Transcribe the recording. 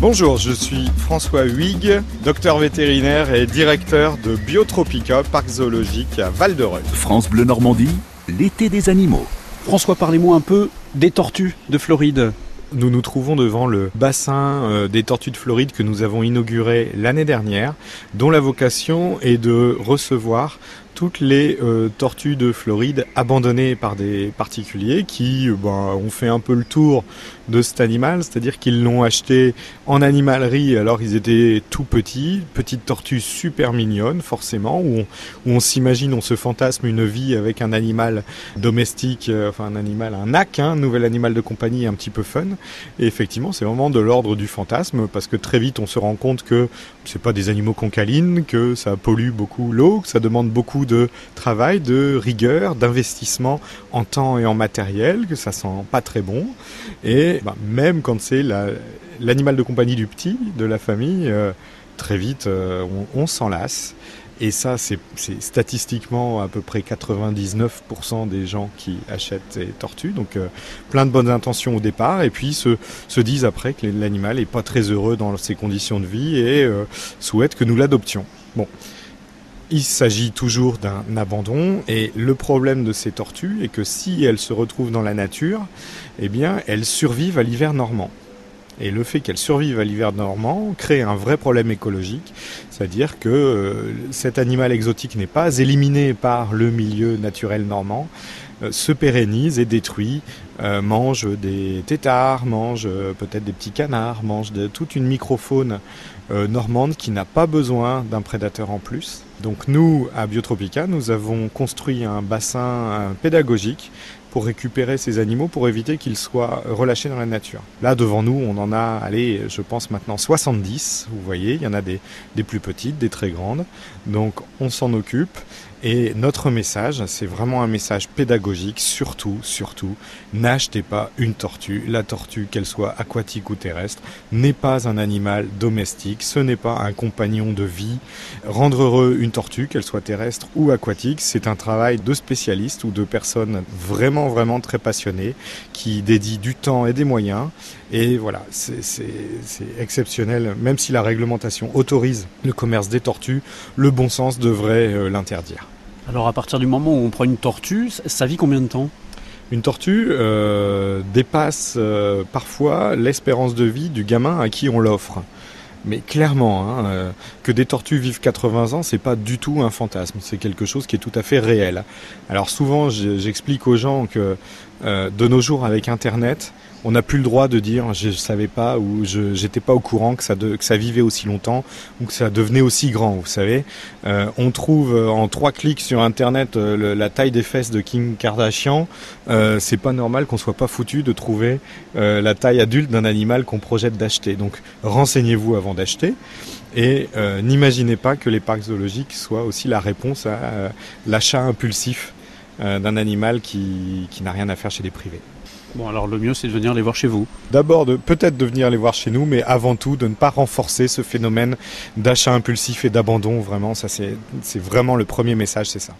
Bonjour, je suis François Huyghe, docteur vétérinaire et directeur de Biotropica, parc zoologique à Val-de-Reuil. France Bleu Normandie, l'été des animaux. François, parlez-moi un peu des tortues de Floride. Nous nous trouvons devant le bassin euh, des tortues de Floride que nous avons inauguré l'année dernière, dont la vocation est de recevoir toutes les euh, tortues de Floride abandonnées par des particuliers qui ben, ont fait un peu le tour de cet animal, c'est-à-dire qu'ils l'ont acheté en animalerie alors ils étaient tout petits, petites tortues super mignonnes forcément, où on, s'imagine, on se fantasme une vie avec un animal domestique, euh, enfin un animal, un un hein, nouvel animal de compagnie un petit peu fun. Et effectivement, c'est vraiment de l'ordre du fantasme parce que très vite on se rend compte que c'est pas des animaux qu'on câline, que ça pollue beaucoup l'eau, que ça demande beaucoup de travail, de rigueur, d'investissement en temps et en matériel, que ça sent pas très bon. Et bah, même quand c'est l'animal de compagnie du petit, de la famille, euh, très vite euh, on, s'en lasse. Et ça, c'est statistiquement à peu près 99% des gens qui achètent ces tortues. Donc, euh, plein de bonnes intentions au départ, et puis se, se disent après que l'animal est pas très heureux dans ses conditions de vie et souhaitent que nous l'adoptions. Bon, il s'agit toujours d'un abandon et le problème de ces tortues est que si elles se retrouvent dans la nature, eh bien elles survivent à l'hiver normand. Et le fait qu'elles survivent à l'hiver normand crée un vrai problème écologique, c'est-à-dire que euh, cet animal exotique n'est pas éliminé par le milieu naturel normand, euh, se pérennise et détruit, euh, mange des têtards, mange peut-être des petits canards, mange toute une microfaune normande qui n'a pas besoin d'un prédateur en plus. Donc nous, à Biotropica, nous avons construit un bassin pédagogique pour récupérer ces animaux pour éviter qu'ils soient relâchés dans la nature. Là, devant nous, on en a, allez, je pense maintenant 70, vous voyez, il y en a des, des plus petites, des très grandes. Donc on s'en occupe et notre message, c'est vraiment un message pédagogique, surtout, surtout, n'achetez pas une tortue. La tortue, qu'elle soit aquatique ou terrestre, n'est pas un animal domestique, ce n'est pas un compagnon de vie. Rendre heureux une tortue, qu'elle soit terrestre ou aquatique, c'est un travail de spécialistes ou de personnes vraiment, vraiment très passionnées qui dédient du temps et des moyens. Et voilà, c'est exceptionnel. Même si la réglementation autorise le commerce des tortues, le bon sens devrait euh, l'interdire. Alors à partir du moment où on prend une tortue, ça vit combien de temps? Une tortue euh, dépasse euh, parfois l'espérance de vie du gamin à qui on l'offre. Mais clairement, hein, euh, que des tortues vivent 80 ans, c'est pas du tout un fantasme. C'est quelque chose qui est tout à fait réel. Alors souvent, j'explique aux gens que de nos jours, avec Internet, on n'a plus le droit de dire je savais pas ou je j'étais pas au courant que ça vivait aussi longtemps ou que ça devenait aussi grand. Vous savez, euh, on trouve euh, en trois clics sur internet euh, la taille des fesses de Kim Kardashian. c'est pas normal qu'on soit pas foutu de trouver la taille adulte d'un animal qu'on projette d'acheter. Donc renseignez-vous avant d'acheter. Et n'imaginez pas que les parcs zoologiques soient aussi la réponse à l'achat impulsif d'un animal qui, qui n'a rien à faire chez les privés. Bon, alors le mieux, c'est de venir les voir chez vous. D'abord, de peut-être de venir les voir chez nous, mais avant tout, de ne pas renforcer ce phénomène d'achat impulsif et d'abandon. Vraiment, ça, c'est vraiment le premier message, c'est ça.